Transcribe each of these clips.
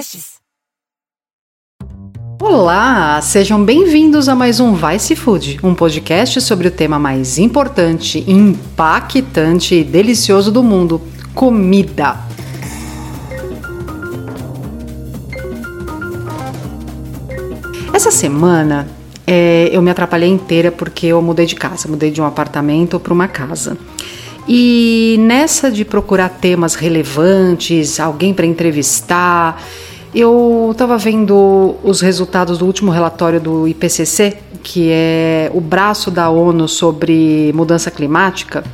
podcasts. Olá, sejam bem-vindos a mais um Vice Food, um podcast sobre o tema mais importante, impactante e delicioso do mundo: comida. Essa semana é, eu me atrapalhei inteira porque eu mudei de casa, mudei de um apartamento para uma casa. E nessa de procurar temas relevantes, alguém para entrevistar, eu estava vendo os resultados do último relatório do IPCC, que é o braço da ONU sobre mudança climática,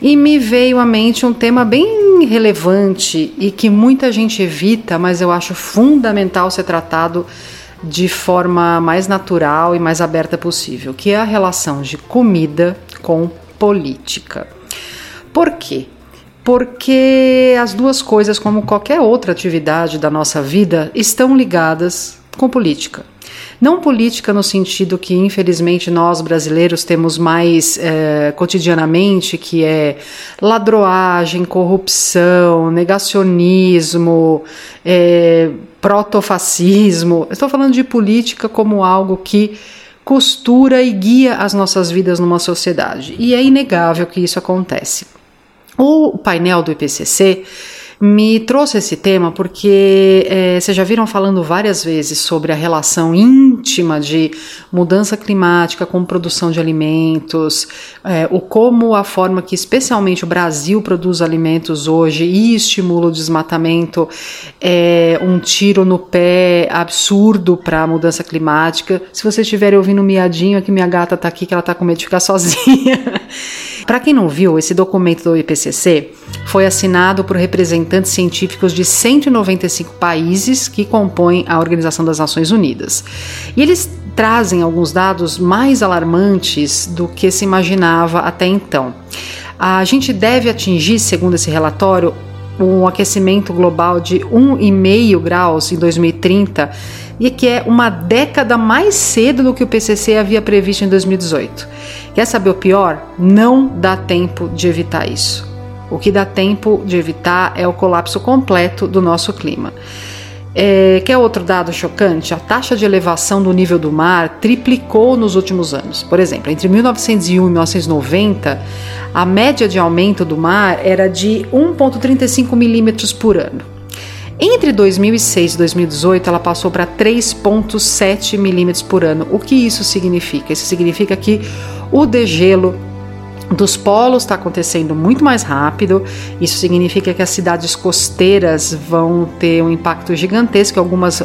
e me veio à mente um tema bem relevante e que muita gente evita, mas eu acho fundamental ser tratado de forma mais natural e mais aberta possível, que é a relação de comida com política. Por quê? Porque as duas coisas, como qualquer outra atividade da nossa vida, estão ligadas com política. Não política no sentido que, infelizmente, nós brasileiros temos mais é, cotidianamente, que é ladroagem, corrupção, negacionismo, é, protofascismo. Estou falando de política como algo que costura e guia as nossas vidas numa sociedade. E é inegável que isso acontece. O painel do IPCC me trouxe esse tema porque é, vocês já viram falando várias vezes sobre a relação íntima de mudança climática com produção de alimentos, é, o como a forma que especialmente o Brasil produz alimentos hoje e estimula o desmatamento é um tiro no pé absurdo para a mudança climática. Se vocês estiverem ouvindo um miadinho, aqui minha gata está aqui que ela está com medo de ficar sozinha. Para quem não viu, esse documento do IPCC foi assinado por representantes científicos de 195 países que compõem a Organização das Nações Unidas. E eles trazem alguns dados mais alarmantes do que se imaginava até então. A gente deve atingir, segundo esse relatório, um aquecimento global de 1,5 graus em 2030 e que é uma década mais cedo do que o PCC havia previsto em 2018. Quer saber o pior? Não dá tempo de evitar isso. O que dá tempo de evitar é o colapso completo do nosso clima. É, quer outro dado chocante? A taxa de elevação do nível do mar triplicou nos últimos anos. Por exemplo, entre 1901 e 1990, a média de aumento do mar era de 1,35 milímetros por ano. Entre 2006 e 2018, ela passou para 3,7 milímetros por ano. O que isso significa? Isso significa que o degelo dos polos está acontecendo muito mais rápido. Isso significa que as cidades costeiras vão ter um impacto gigantesco, algumas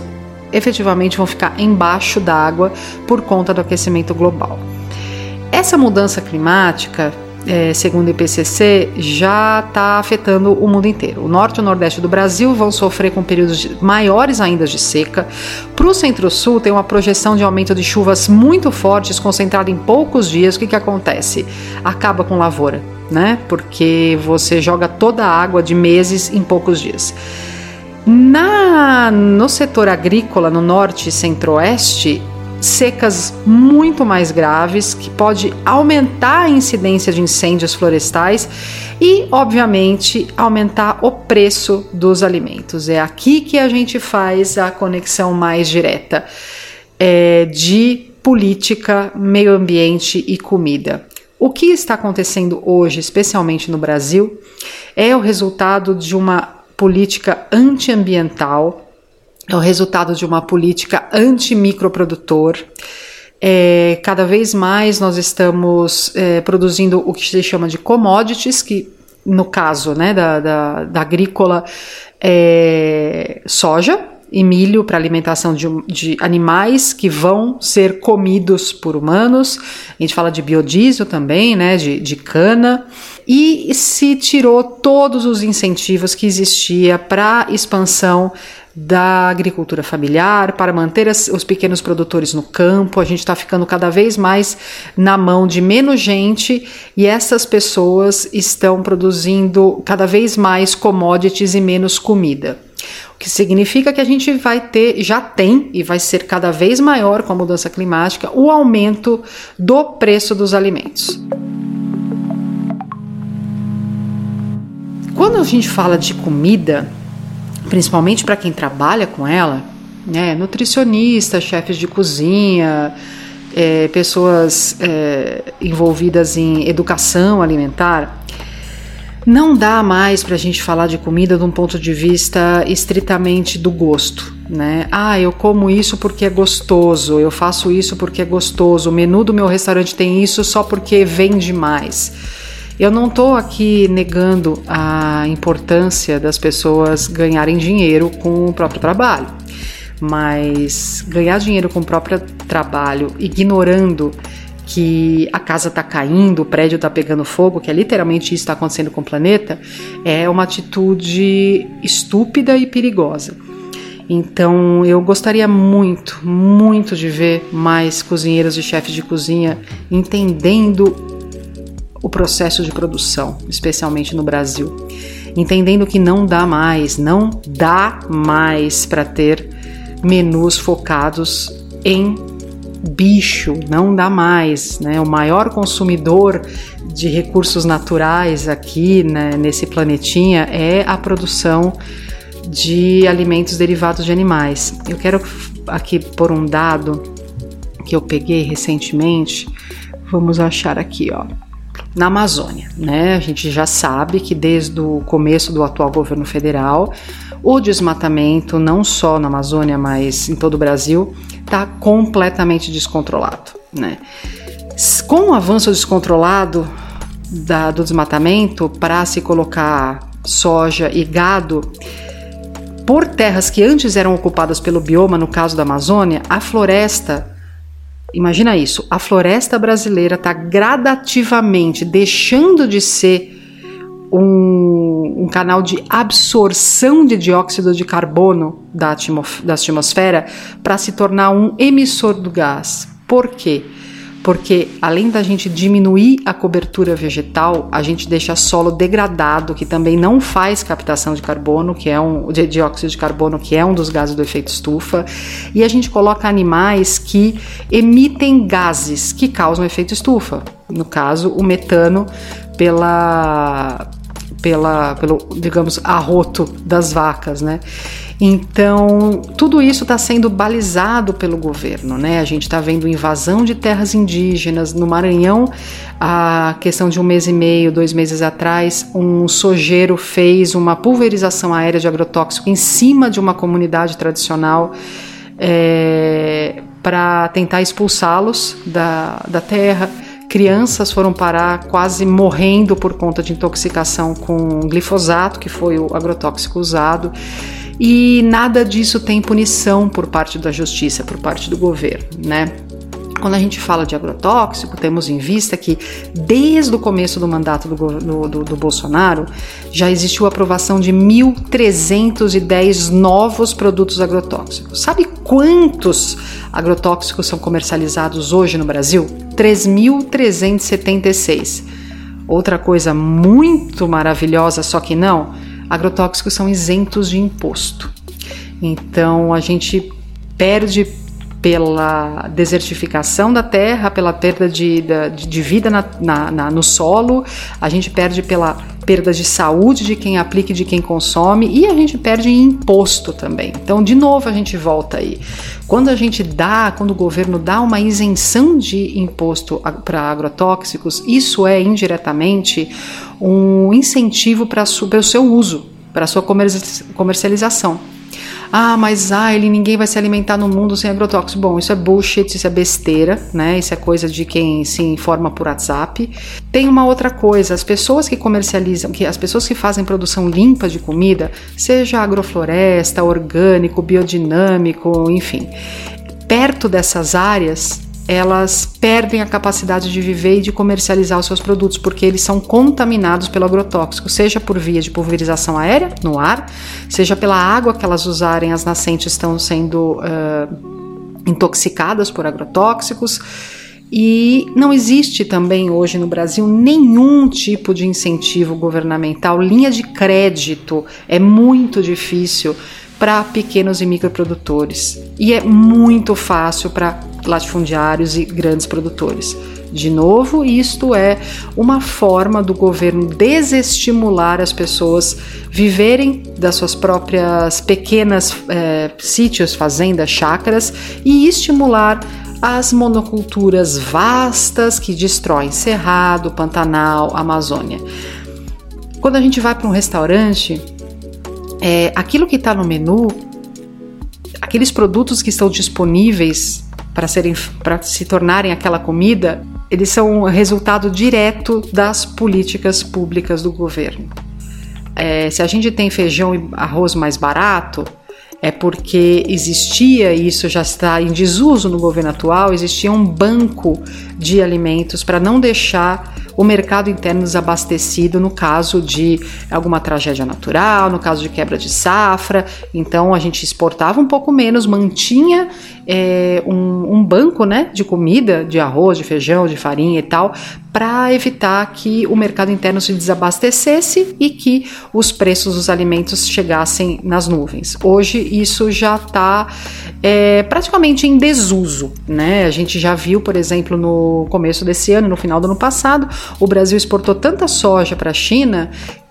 efetivamente vão ficar embaixo d'água por conta do aquecimento global. Essa mudança climática é, segundo o IPCC, já está afetando o mundo inteiro. O norte e o nordeste do Brasil vão sofrer com períodos maiores ainda de seca. Para o centro-sul, tem uma projeção de aumento de chuvas muito fortes, concentrada em poucos dias. O que, que acontece? Acaba com lavoura, né? Porque você joga toda a água de meses em poucos dias. Na, no setor agrícola, no norte e centro-oeste, secas muito mais graves, que pode aumentar a incidência de incêndios florestais e, obviamente, aumentar o preço dos alimentos. É aqui que a gente faz a conexão mais direta é, de política, meio ambiente e comida. O que está acontecendo hoje, especialmente no Brasil, é o resultado de uma política antiambiental é o resultado de uma política anti-microprodutor. É, cada vez mais nós estamos é, produzindo o que se chama de commodities, que no caso né, da, da, da agrícola é soja e milho para alimentação de, de, animais que vão ser comidos por humanos. A gente fala de biodiesel também, né, de, de cana. E se tirou todos os incentivos que existia para expansão da agricultura familiar, para manter as, os pequenos produtores no campo. A gente está ficando cada vez mais na mão de menos gente e essas pessoas estão produzindo cada vez mais commodities e menos comida. O que significa que a gente vai ter, já tem e vai ser cada vez maior com a mudança climática, o aumento do preço dos alimentos. Quando a gente fala de comida, principalmente para quem trabalha com ela, né, nutricionistas, chefes de cozinha, é, pessoas é, envolvidas em educação alimentar, não dá mais para a gente falar de comida de um ponto de vista estritamente do gosto, né? Ah, eu como isso porque é gostoso, eu faço isso porque é gostoso, o menu do meu restaurante tem isso só porque vende mais. Eu não estou aqui negando a importância das pessoas ganharem dinheiro com o próprio trabalho, mas ganhar dinheiro com o próprio trabalho, ignorando que a casa está caindo, o prédio está pegando fogo, que é literalmente isso está acontecendo com o planeta, é uma atitude estúpida e perigosa. Então eu gostaria muito, muito de ver mais cozinheiros e chefes de cozinha entendendo o processo de produção, especialmente no Brasil. Entendendo que não dá mais, não dá mais para ter menus focados em bicho, não dá mais. Né? O maior consumidor de recursos naturais aqui né, nesse planetinha é a produção de alimentos derivados de animais. Eu quero aqui pôr um dado que eu peguei recentemente. Vamos achar aqui, ó. Na Amazônia, né? A gente já sabe que desde o começo do atual governo federal, o desmatamento, não só na Amazônia, mas em todo o Brasil, está completamente descontrolado. Né? Com o avanço descontrolado da, do desmatamento para se colocar soja e gado, por terras que antes eram ocupadas pelo bioma, no caso da Amazônia, a floresta, imagina isso, a floresta brasileira está gradativamente deixando de ser um, um, canal de absorção de dióxido de carbono da, da atmosfera para se tornar um emissor do gás. Por quê? Porque além da gente diminuir a cobertura vegetal, a gente deixa solo degradado, que também não faz captação de carbono, que é um de dióxido de carbono, que é um dos gases do efeito estufa, e a gente coloca animais que emitem gases que causam efeito estufa. No caso, o metano pela pela, pelo, digamos, arroto das vacas, né? Então, tudo isso está sendo balizado pelo governo, né? A gente está vendo invasão de terras indígenas. No Maranhão, a questão de um mês e meio, dois meses atrás, um sojeiro fez uma pulverização aérea de agrotóxico em cima de uma comunidade tradicional é, para tentar expulsá-los da, da terra. Crianças foram parar quase morrendo por conta de intoxicação com glifosato, que foi o agrotóxico usado. E nada disso tem punição por parte da justiça, por parte do governo, né? Quando a gente fala de agrotóxico, temos em vista que desde o começo do mandato do, do, do Bolsonaro já existiu a aprovação de 1.310 novos produtos agrotóxicos. Sabe quantos agrotóxicos são comercializados hoje no Brasil? 3.376. Outra coisa muito maravilhosa, só que não, agrotóxicos são isentos de imposto. Então a gente perde pela desertificação da terra, pela perda de, de, de vida na, na, na, no solo, a gente perde pela perda de saúde de quem aplica e de quem consome, e a gente perde em imposto também. Então, de novo, a gente volta aí. Quando a gente dá, quando o governo dá uma isenção de imposto para agrotóxicos, isso é indiretamente um incentivo para o seu uso, para a sua comercialização. Ah, mas ah, ele ninguém vai se alimentar no mundo sem agrotóxicos. Bom, isso é bullshit, isso é besteira, né? Isso é coisa de quem se informa por WhatsApp. Tem uma outra coisa, as pessoas que comercializam, que as pessoas que fazem produção limpa de comida, seja agrofloresta, orgânico, biodinâmico, enfim, perto dessas áreas elas perdem a capacidade de viver e de comercializar os seus produtos, porque eles são contaminados pelo agrotóxico, seja por via de pulverização aérea, no ar, seja pela água que elas usarem, as nascentes estão sendo uh, intoxicadas por agrotóxicos. E não existe também hoje no Brasil nenhum tipo de incentivo governamental, linha de crédito é muito difícil para pequenos e microprodutores. E é muito fácil para latifundiários e grandes produtores. De novo, isto é uma forma do governo desestimular as pessoas viverem das suas próprias pequenas é, sítios, fazendas, chácaras e estimular as monoculturas vastas que destroem Cerrado, Pantanal, Amazônia. Quando a gente vai para um restaurante, é, aquilo que está no menu, aqueles produtos que estão disponíveis para serem para se tornarem aquela comida, eles são resultado direto das políticas públicas do governo. É, se a gente tem feijão e arroz mais barato, é porque existia, e isso já está em desuso no governo atual, existia um banco de alimentos para não deixar o mercado interno desabastecido no caso de alguma tragédia natural, no caso de quebra de safra. Então a gente exportava um pouco menos, mantinha é, um, um banco né, de comida, de arroz, de feijão, de farinha e tal, para evitar que o mercado interno se desabastecesse e que os preços dos alimentos chegassem nas nuvens. Hoje isso já está é, praticamente em desuso. Né? A gente já viu, por exemplo, no começo desse ano, no final do ano passado, o Brasil exportou tanta soja para a China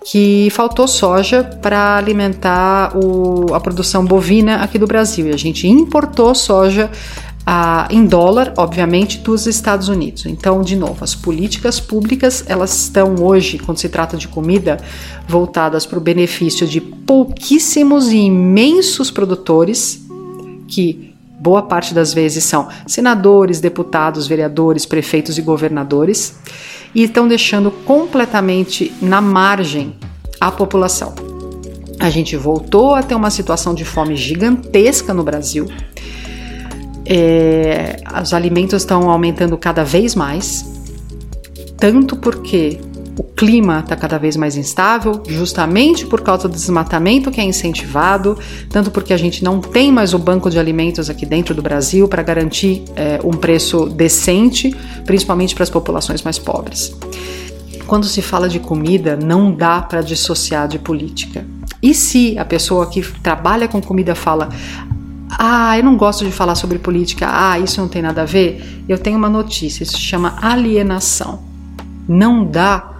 que faltou soja para alimentar o, a produção bovina aqui do Brasil. E a gente importou soja ah, em dólar, obviamente, dos Estados Unidos. Então, de novo, as políticas públicas elas estão hoje, quando se trata de comida, voltadas para o benefício de pouquíssimos e imensos produtores que boa parte das vezes são senadores, deputados, vereadores, prefeitos e governadores, e estão deixando completamente na margem a população. A gente voltou a ter uma situação de fome gigantesca no Brasil é, os alimentos estão aumentando cada vez mais, tanto porque o clima está cada vez mais instável, justamente por causa do desmatamento que é incentivado, tanto porque a gente não tem mais o banco de alimentos aqui dentro do Brasil para garantir é, um preço decente, principalmente para as populações mais pobres. Quando se fala de comida, não dá para dissociar de política. E se a pessoa que trabalha com comida fala: ah, eu não gosto de falar sobre política. Ah, isso não tem nada a ver. Eu tenho uma notícia. Isso se chama alienação. Não dá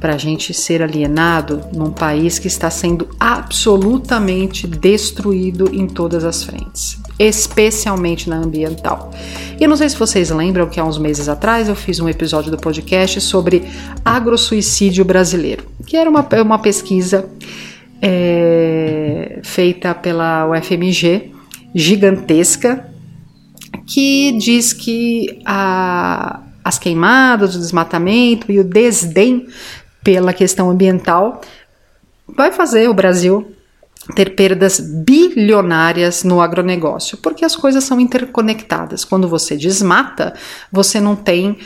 para a gente ser alienado num país que está sendo absolutamente destruído em todas as frentes, especialmente na ambiental. E eu não sei se vocês lembram que há uns meses atrás eu fiz um episódio do podcast sobre agrosuicídio brasileiro, que era uma, uma pesquisa é, feita pela UFMG gigantesca que diz que a, as queimadas, o desmatamento e o desdém pela questão ambiental vai fazer o Brasil ter perdas bilionárias no agronegócio, porque as coisas são interconectadas. Quando você desmata, você não tem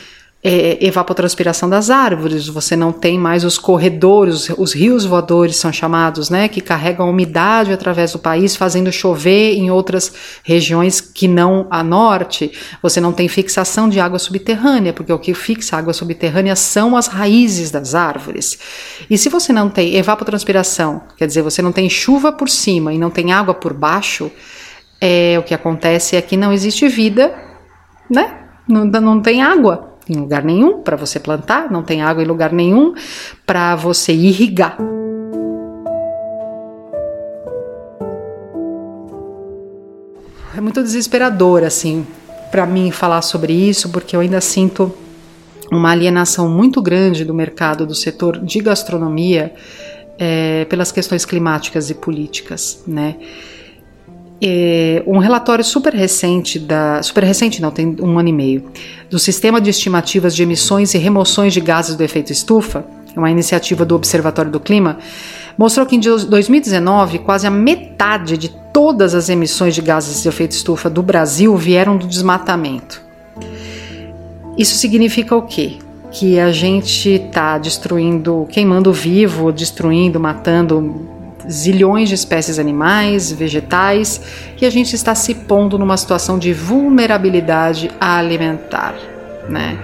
é, evapotranspiração das árvores, você não tem mais os corredores, os rios voadores são chamados, né, que carregam umidade através do país, fazendo chover em outras regiões que não a norte. Você não tem fixação de água subterrânea, porque o que fixa água subterrânea são as raízes das árvores. E se você não tem evapotranspiração, quer dizer, você não tem chuva por cima e não tem água por baixo, é, o que acontece é que não existe vida, né? Não, não tem água em lugar nenhum para você plantar, não tem água em lugar nenhum para você irrigar. É muito desesperador assim para mim falar sobre isso, porque eu ainda sinto uma alienação muito grande do mercado do setor de gastronomia é, pelas questões climáticas e políticas, né? É, um relatório super recente da super recente não tem um ano e meio do sistema de estimativas de emissões e remoções de gases do efeito estufa uma iniciativa do Observatório do Clima mostrou que em 2019 quase a metade de todas as emissões de gases de efeito estufa do Brasil vieram do desmatamento. Isso significa o quê? Que a gente está destruindo queimando vivo destruindo matando zilhões de espécies animais, vegetais, e a gente está se pondo numa situação de vulnerabilidade alimentar, né?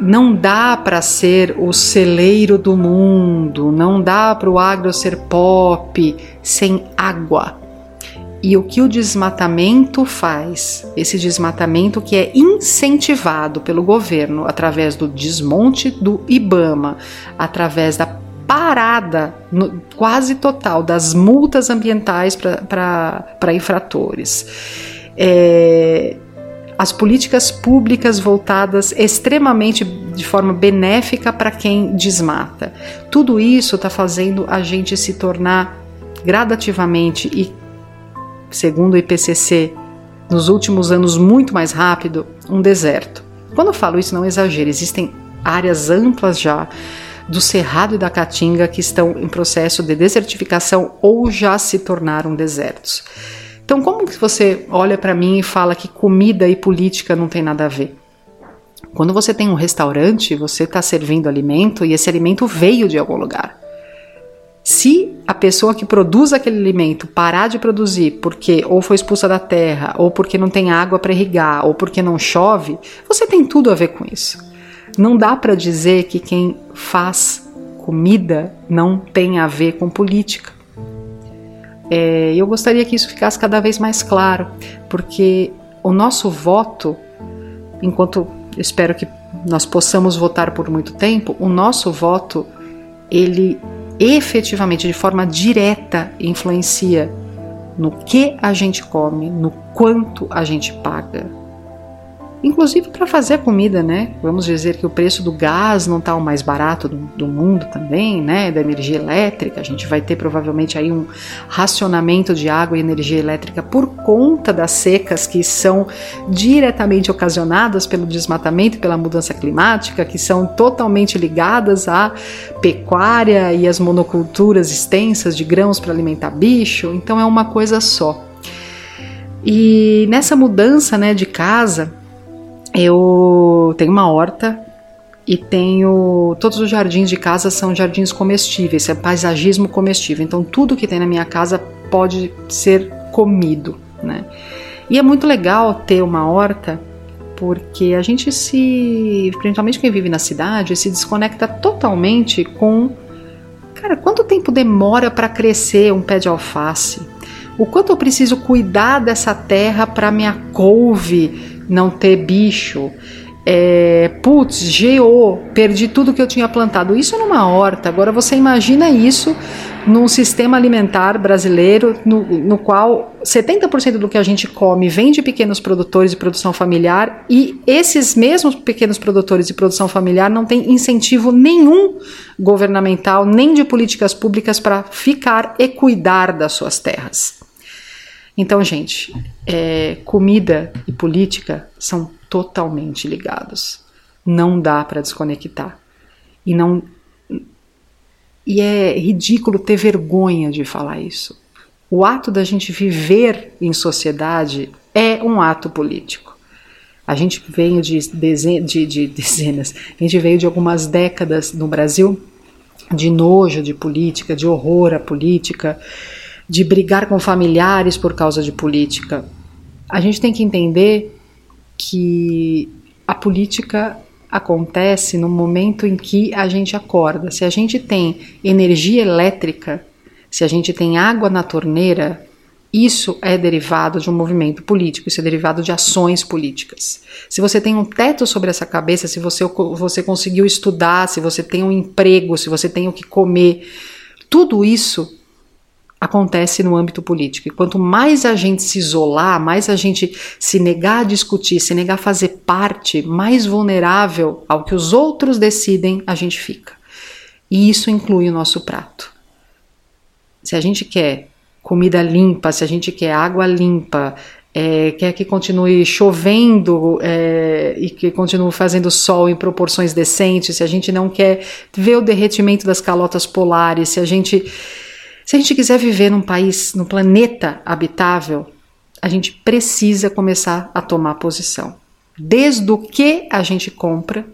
Não dá para ser o celeiro do mundo, não dá para o agro ser pop sem água. E o que o desmatamento faz? Esse desmatamento que é incentivado pelo governo através do desmonte do IBAMA, através da parada no, quase total das multas ambientais para infratores. É, as políticas públicas voltadas extremamente de forma benéfica para quem desmata. Tudo isso está fazendo a gente se tornar gradativamente e, segundo o IPCC, nos últimos anos muito mais rápido, um deserto. Quando eu falo isso, não exagero, existem áreas amplas já do Cerrado e da Caatinga que estão em processo de desertificação ou já se tornaram desertos. Então, como que você olha para mim e fala que comida e política não tem nada a ver? Quando você tem um restaurante, você está servindo alimento e esse alimento veio de algum lugar. Se a pessoa que produz aquele alimento parar de produzir porque ou foi expulsa da terra, ou porque não tem água para irrigar, ou porque não chove, você tem tudo a ver com isso. Não dá para dizer que quem faz comida não tem a ver com política. É, eu gostaria que isso ficasse cada vez mais claro, porque o nosso voto, enquanto espero que nós possamos votar por muito tempo, o nosso voto, ele efetivamente, de forma direta, influencia no que a gente come, no quanto a gente paga, inclusive para fazer comida, né? Vamos dizer que o preço do gás não está o mais barato do, do, mundo também, né? Da energia elétrica, a gente vai ter provavelmente aí um racionamento de água e energia elétrica por conta das secas que são diretamente ocasionadas pelo desmatamento e pela mudança climática, que são totalmente ligadas à pecuária e às monoculturas extensas de grãos para alimentar bicho. Então é uma coisa só. E nessa mudança, né, de casa, eu tenho uma horta e tenho todos os jardins de casa são jardins comestíveis, é paisagismo comestível. Então tudo que tem na minha casa pode ser comido, né? E é muito legal ter uma horta porque a gente se, principalmente quem vive na cidade, se desconecta totalmente com cara, quanto tempo demora para crescer um pé de alface? O quanto eu preciso cuidar dessa terra para minha couve não ter bicho. É, putz, geou, perdi tudo que eu tinha plantado. Isso numa horta. Agora você imagina isso num sistema alimentar brasileiro no, no qual 70% do que a gente come vem de pequenos produtores de produção familiar e esses mesmos pequenos produtores de produção familiar não têm incentivo nenhum governamental nem de políticas públicas para ficar e cuidar das suas terras. Então, gente, é, comida e política são totalmente ligados. Não dá para desconectar. E não e é ridículo ter vergonha de falar isso. O ato da gente viver em sociedade é um ato político. A gente veio de, dezen de, de dezenas, a gente veio de algumas décadas no Brasil de nojo de política, de horror à política, de brigar com familiares por causa de política. A gente tem que entender que a política acontece no momento em que a gente acorda. Se a gente tem energia elétrica, se a gente tem água na torneira, isso é derivado de um movimento político, isso é derivado de ações políticas. Se você tem um teto sobre essa cabeça, se você, você conseguiu estudar, se você tem um emprego, se você tem o que comer, tudo isso acontece no âmbito político. E quanto mais a gente se isolar, mais a gente se negar a discutir, se negar a fazer parte, mais vulnerável ao que os outros decidem a gente fica. E isso inclui o nosso prato. Se a gente quer comida limpa, se a gente quer água limpa, é, quer que continue chovendo é, e que continue fazendo sol em proporções decentes, se a gente não quer ver o derretimento das calotas polares, se a gente se a gente quiser viver num país, num planeta habitável, a gente precisa começar a tomar posição. Desde o que a gente compra,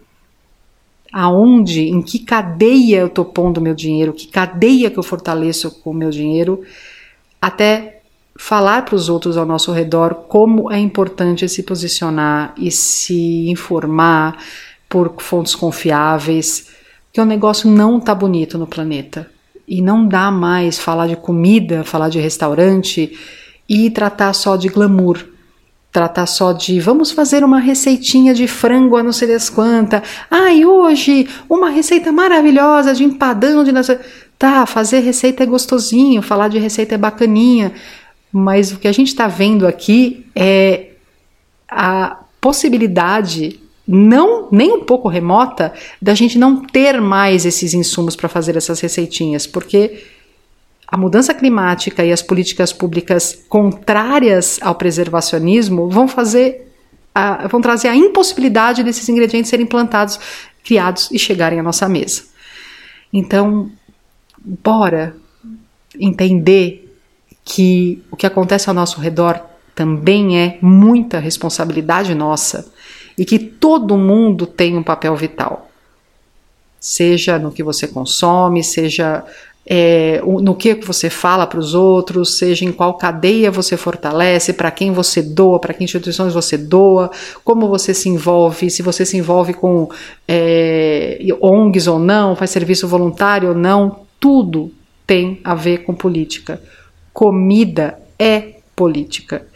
aonde, em que cadeia eu estou pondo meu dinheiro, que cadeia que eu fortaleço com o meu dinheiro, até falar para os outros ao nosso redor como é importante se posicionar e se informar por fontes confiáveis, que o negócio não está bonito no planeta e não dá mais falar de comida, falar de restaurante e tratar só de glamour, tratar só de vamos fazer uma receitinha de frango a não sei das quantas. Ah, e hoje uma receita maravilhosa de empadão de Tá, fazer receita é gostosinho, falar de receita é bacaninha, mas o que a gente está vendo aqui é a possibilidade não nem um pouco remota da gente não ter mais esses insumos para fazer essas receitinhas, porque a mudança climática e as políticas públicas contrárias ao preservacionismo vão fazer a, vão trazer a impossibilidade desses ingredientes serem plantados, criados e chegarem à nossa mesa. Então, bora entender que o que acontece ao nosso redor também é muita responsabilidade nossa e que todo mundo tem um papel vital. Seja no que você consome, seja é, no que você fala para os outros, seja em qual cadeia você fortalece, para quem você doa, para que instituições você doa, como você se envolve, se você se envolve com é, ONGs ou não, faz serviço voluntário ou não, tudo tem a ver com política. Comida é política.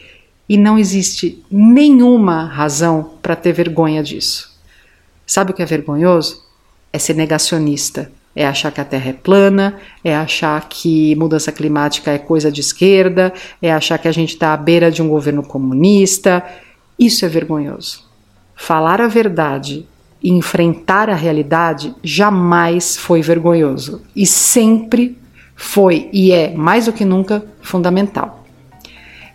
E não existe nenhuma razão para ter vergonha disso. Sabe o que é vergonhoso? É ser negacionista. É achar que a Terra é plana, é achar que mudança climática é coisa de esquerda, é achar que a gente está à beira de um governo comunista. Isso é vergonhoso. Falar a verdade e enfrentar a realidade jamais foi vergonhoso e sempre foi e é mais do que nunca fundamental.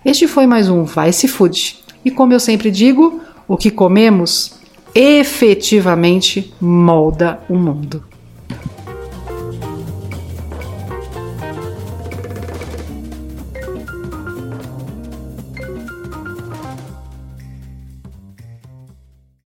Este foi mais um Vice Food. E como eu sempre digo, o que comemos efetivamente molda o mundo.